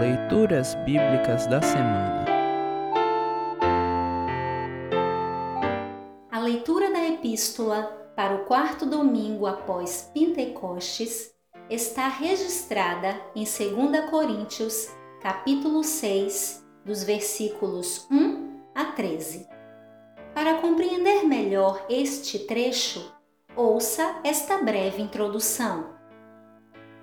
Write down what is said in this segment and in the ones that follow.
Leituras Bíblicas da Semana A leitura da Epístola para o quarto domingo após Pentecostes está registrada em 2 Coríntios, capítulo 6, dos versículos 1 a 13. Para compreender melhor este trecho, ouça esta breve introdução.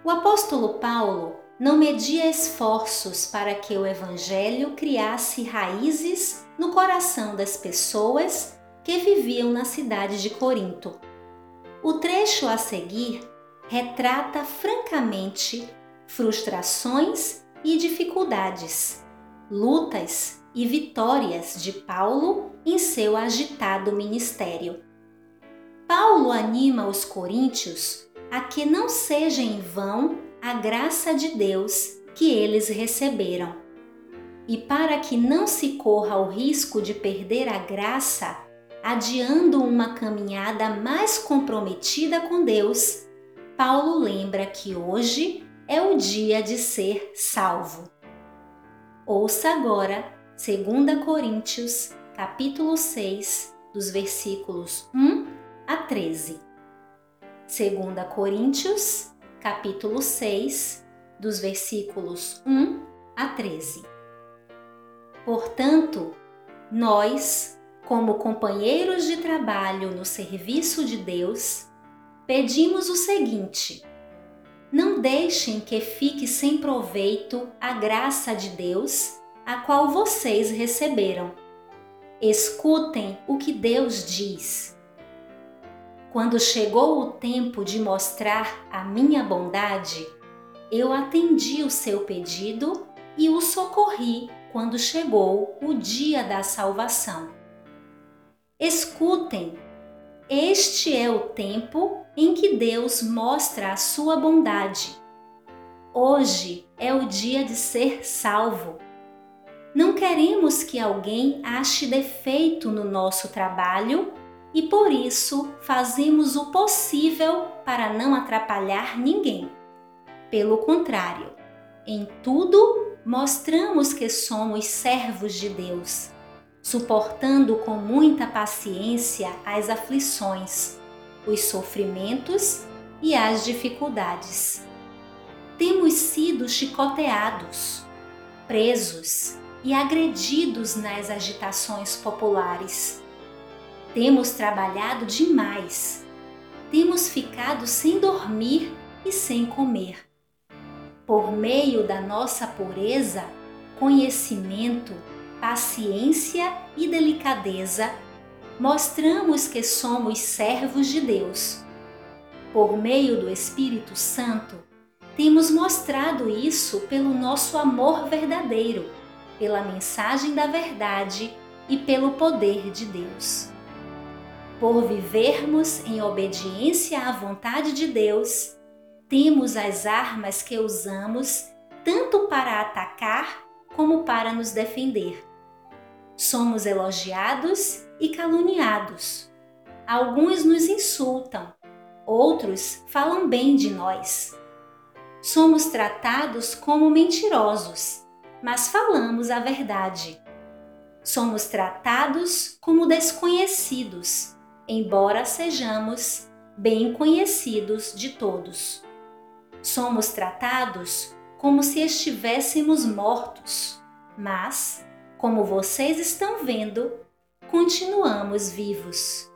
O apóstolo Paulo não media esforços para que o Evangelho criasse raízes no coração das pessoas que viviam na cidade de Corinto. O trecho a seguir retrata francamente frustrações e dificuldades, lutas e vitórias de Paulo em seu agitado ministério. Paulo anima os coríntios a que não seja em vão a graça de Deus que eles receberam. E para que não se corra o risco de perder a graça, adiando uma caminhada mais comprometida com Deus, Paulo lembra que hoje é o dia de ser salvo. Ouça agora 2 Coríntios, capítulo 6, dos versículos 1 a 13. 2 Coríntios, capítulo 6, dos versículos 1 a 13. Portanto, nós, como companheiros de trabalho no serviço de Deus, pedimos o seguinte: não deixem que fique sem proveito a graça de Deus, a qual vocês receberam. Escutem o que Deus diz. Quando chegou o tempo de mostrar a minha bondade, eu atendi o seu pedido e o socorri quando chegou o dia da salvação. Escutem, este é o tempo em que Deus mostra a sua bondade. Hoje é o dia de ser salvo. Não queremos que alguém ache defeito no nosso trabalho e por isso fazemos o possível para não atrapalhar ninguém. Pelo contrário, em tudo mostramos que somos servos de Deus, suportando com muita paciência as aflições, os sofrimentos e as dificuldades. Temos sido chicoteados, presos e agredidos nas agitações populares temos trabalhado demais. Temos ficado sem dormir e sem comer. Por meio da nossa pureza, conhecimento, paciência e delicadeza, mostramos que somos servos de Deus. Por meio do Espírito Santo, temos mostrado isso pelo nosso amor verdadeiro, pela mensagem da verdade e pelo poder de Deus por vivermos em obediência à vontade de Deus, temos as armas que usamos tanto para atacar como para nos defender. Somos elogiados e caluniados. Alguns nos insultam, outros falam bem de nós. Somos tratados como mentirosos, mas falamos a verdade. Somos tratados como desconhecidos, embora sejamos bem conhecidos de todos. Somos tratados como se estivéssemos mortos, mas, como vocês estão vendo, continuamos vivos.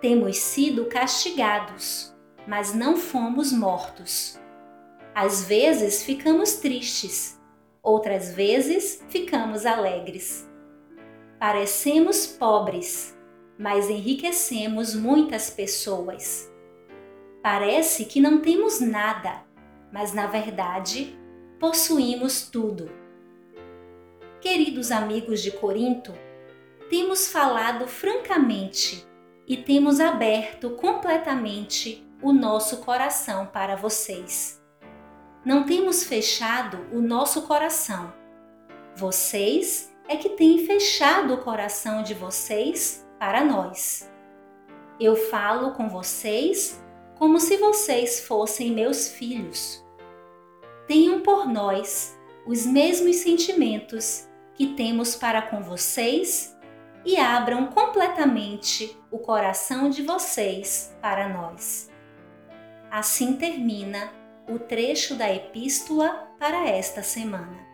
Temos sido castigados, mas não fomos mortos. Às vezes ficamos tristes, outras vezes ficamos alegres. Parecemos pobres, mas enriquecemos muitas pessoas. Parece que não temos nada, mas na verdade possuímos tudo. Queridos amigos de Corinto, temos falado francamente e temos aberto completamente o nosso coração para vocês. Não temos fechado o nosso coração. Vocês é que têm fechado o coração de vocês para nós. Eu falo com vocês como se vocês fossem meus filhos. Tenham por nós os mesmos sentimentos que temos para com vocês e abram completamente o coração de vocês para nós. Assim termina o trecho da epístola para esta semana.